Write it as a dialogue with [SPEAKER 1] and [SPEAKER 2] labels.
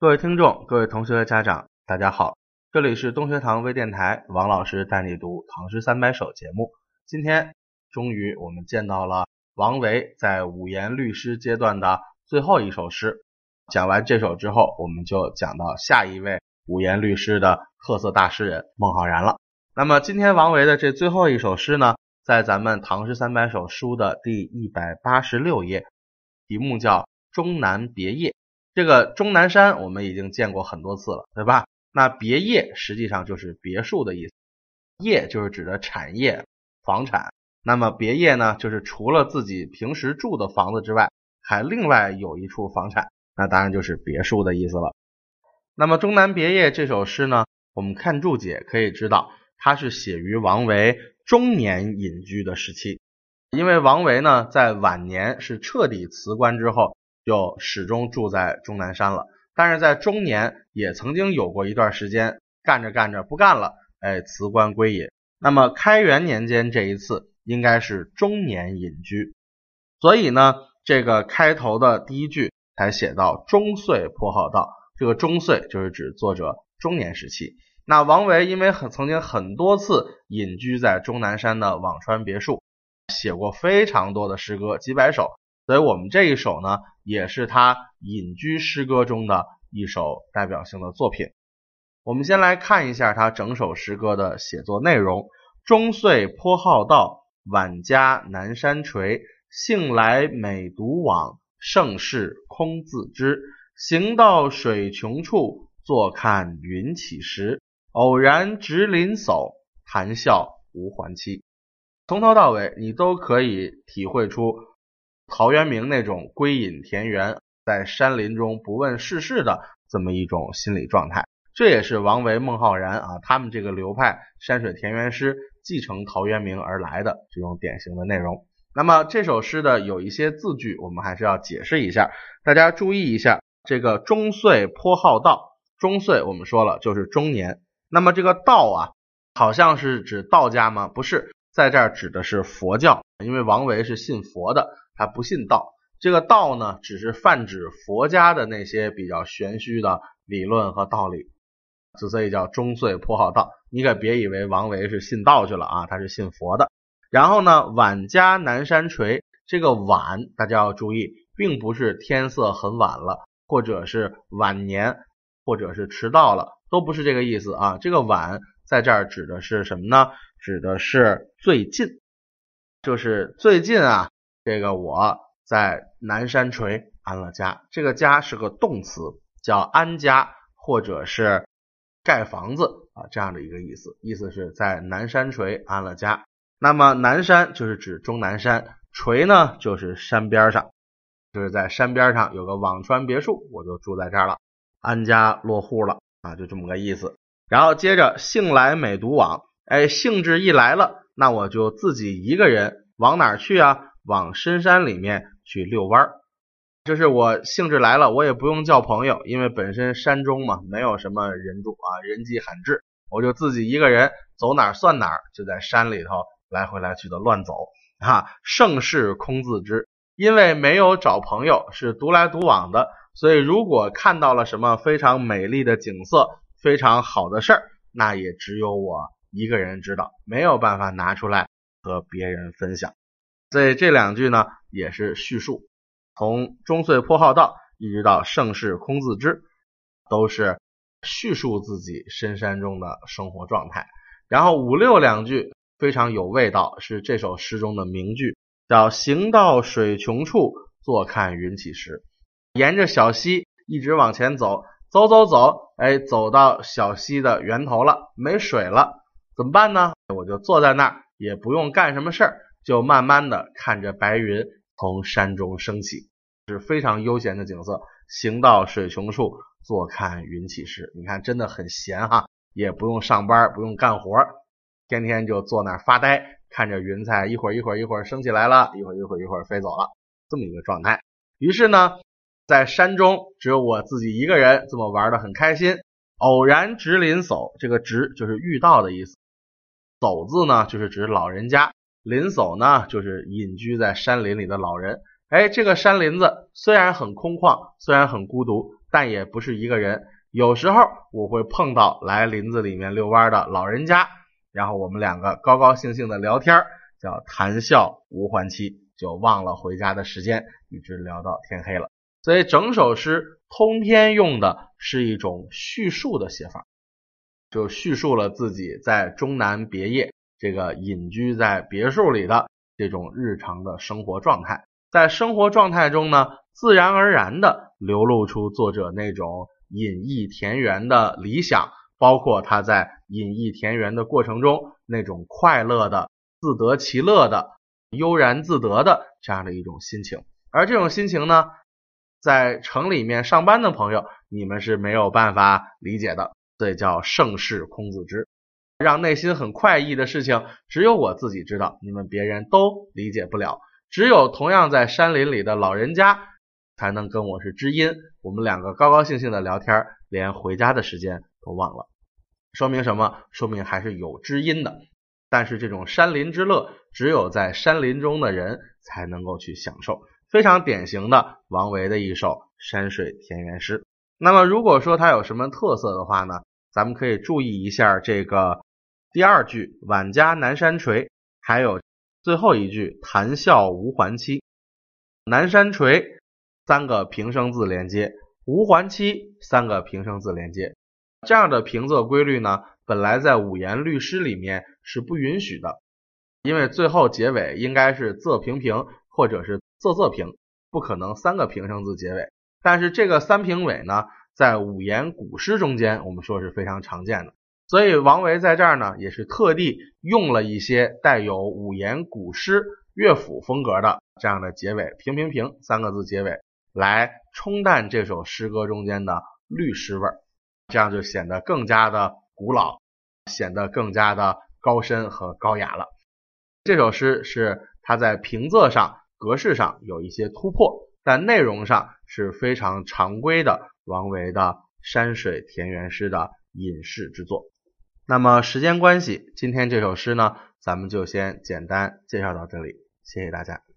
[SPEAKER 1] 各位听众、各位同学和家长，大家好，这里是东学堂微电台，王老师带你读《唐诗三百首》节目。今天终于我们见到了王维在五言律诗阶段的最后一首诗。讲完这首之后，我们就讲到下一位五言律诗的特色大诗人孟浩然了。那么今天王维的这最后一首诗呢，在咱们《唐诗三百首》书的第一百八十六页，题目叫《终南别业》。这个终南山我们已经见过很多次了，对吧？那别业实际上就是别墅的意思，业就是指的产业、房产。那么别业呢，就是除了自己平时住的房子之外，还另外有一处房产，那当然就是别墅的意思了。那么《终南别业》这首诗呢，我们看注解可以知道，它是写于王维中年隐居的时期，因为王维呢在晚年是彻底辞官之后。就始终住在终南山了，但是在中年也曾经有过一段时间干着干着不干了，哎，辞官归隐。那么开元年间这一次应该是中年隐居，所以呢，这个开头的第一句才写到“中岁颇好道”，这个“中岁”就是指作者中年时期。那王维因为很曾经很多次隐居在终南山的辋川别墅，写过非常多的诗歌，几百首。所以我们这一首呢，也是他隐居诗歌中的一首代表性的作品。我们先来看一下他整首诗歌的写作内容：中岁颇好道，晚家南山陲。幸来每独往，盛世空自知。行到水穷处，坐看云起时。偶然值林叟，谈笑无还期。从头到尾，你都可以体会出。陶渊明那种归隐田园，在山林中不问世事的这么一种心理状态，这也是王维、孟浩然啊他们这个流派山水田园诗继承陶渊明而来的这种典型的内容。那么这首诗的有一些字句，我们还是要解释一下，大家注意一下。这个中岁颇好道，中岁我们说了就是中年，那么这个道啊，好像是指道家吗？不是，在这儿指的是佛教，因为王维是信佛的。他不信道，这个道呢，只是泛指佛家的那些比较玄虚的理论和道理，所以叫中岁颇好道。你可别以为王维是信道去了啊，他是信佛的。然后呢，晚家南山陲，这个晚大家要注意，并不是天色很晚了，或者是晚年，或者是迟到了，都不是这个意思啊。这个晚在这儿指的是什么呢？指的是最近，就是最近啊。这个我在南山陲安了家，这个家是个动词，叫安家或者是盖房子啊这样的一个意思，意思是在南山陲安了家。那么南山就是指终南山，陲呢就是山边上，就是在山边上有个辋川别墅，我就住在这儿了，安家落户了啊，就这么个意思。然后接着兴来美独往，哎，兴致一来了，那我就自己一个人往哪儿去啊？往深山里面去遛弯儿，就是我兴致来了，我也不用叫朋友，因为本身山中嘛，没有什么人住啊，人迹罕至，我就自己一个人走哪儿算哪儿，就在山里头来回来去的乱走啊。盛世空自知，因为没有找朋友，是独来独往的，所以如果看到了什么非常美丽的景色，非常好的事儿，那也只有我一个人知道，没有办法拿出来和别人分享。所以这两句呢，也是叙述，从中岁颇好道一直到盛世空自知，都是叙述自己深山中的生活状态。然后五六两句非常有味道，是这首诗中的名句，叫“行到水穷处，坐看云起时”。沿着小溪一直往前走，走走走，哎，走到小溪的源头了，没水了，怎么办呢？我就坐在那儿，也不用干什么事儿。就慢慢的看着白云从山中升起，是非常悠闲的景色。行到水穷处，坐看云起时。你看，真的很闲哈，也不用上班，不用干活，天天就坐那儿发呆，看着云彩一会儿一会儿一会儿升起来了，一会儿一会儿一会儿飞走了，这么一个状态。于是呢，在山中只有我自己一个人，这么玩的很开心。偶然值林叟，这个值就是遇到的意思，叟字呢就是指老人家。林叟呢，就是隐居在山林里的老人。哎，这个山林子虽然很空旷，虽然很孤独，但也不是一个人。有时候我会碰到来林子里面遛弯的老人家，然后我们两个高高兴兴的聊天，叫谈笑无还期，就忘了回家的时间，一直聊到天黑了。所以整首诗通篇用的是一种叙述的写法，就叙述了自己在终南别业这个隐居在别墅里的这种日常的生活状态。在生活状态中呢，自然而然的流露出作者那种隐逸田园的理想，包括他在隐逸田园的过程中那种快乐的、自得其乐的、悠然自得的这样的一种心情。而这种心情呢，在城里面上班的朋友，你们是没有办法理解的。所以叫盛世空自知，让内心很快意的事情，只有我自己知道，你们别人都理解不了。只有同样在山林里的老人家才能跟我是知音，我们两个高高兴兴的聊天，连回家的时间都忘了。说明什么？说明还是有知音的。但是这种山林之乐，只有在山林中的人才能够去享受。非常典型的王维的一首山水田园诗。那么如果说它有什么特色的话呢？咱们可以注意一下这个第二句“晚家南山陲”，还有。最后一句“谈笑无还期”，南山陲三个平声字连接，无还期三个平声字连接，这样的平仄规律呢，本来在五言律诗里面是不允许的，因为最后结尾应该是仄平平或者是仄仄平，不可能三个平声字结尾。但是这个三平尾呢，在五言古诗中间，我们说是非常常见的。所以王维在这儿呢，也是特地用了一些带有五言古诗乐府风格的这样的结尾，平平平三个字结尾，来冲淡这首诗歌中间的律诗味儿，这样就显得更加的古老，显得更加的高深和高雅了。这首诗是它在平仄上、格式上有一些突破，但内容上是非常常规的王维的山水田园诗的隐士之作。那么时间关系，今天这首诗呢，咱们就先简单介绍到这里，谢谢大家。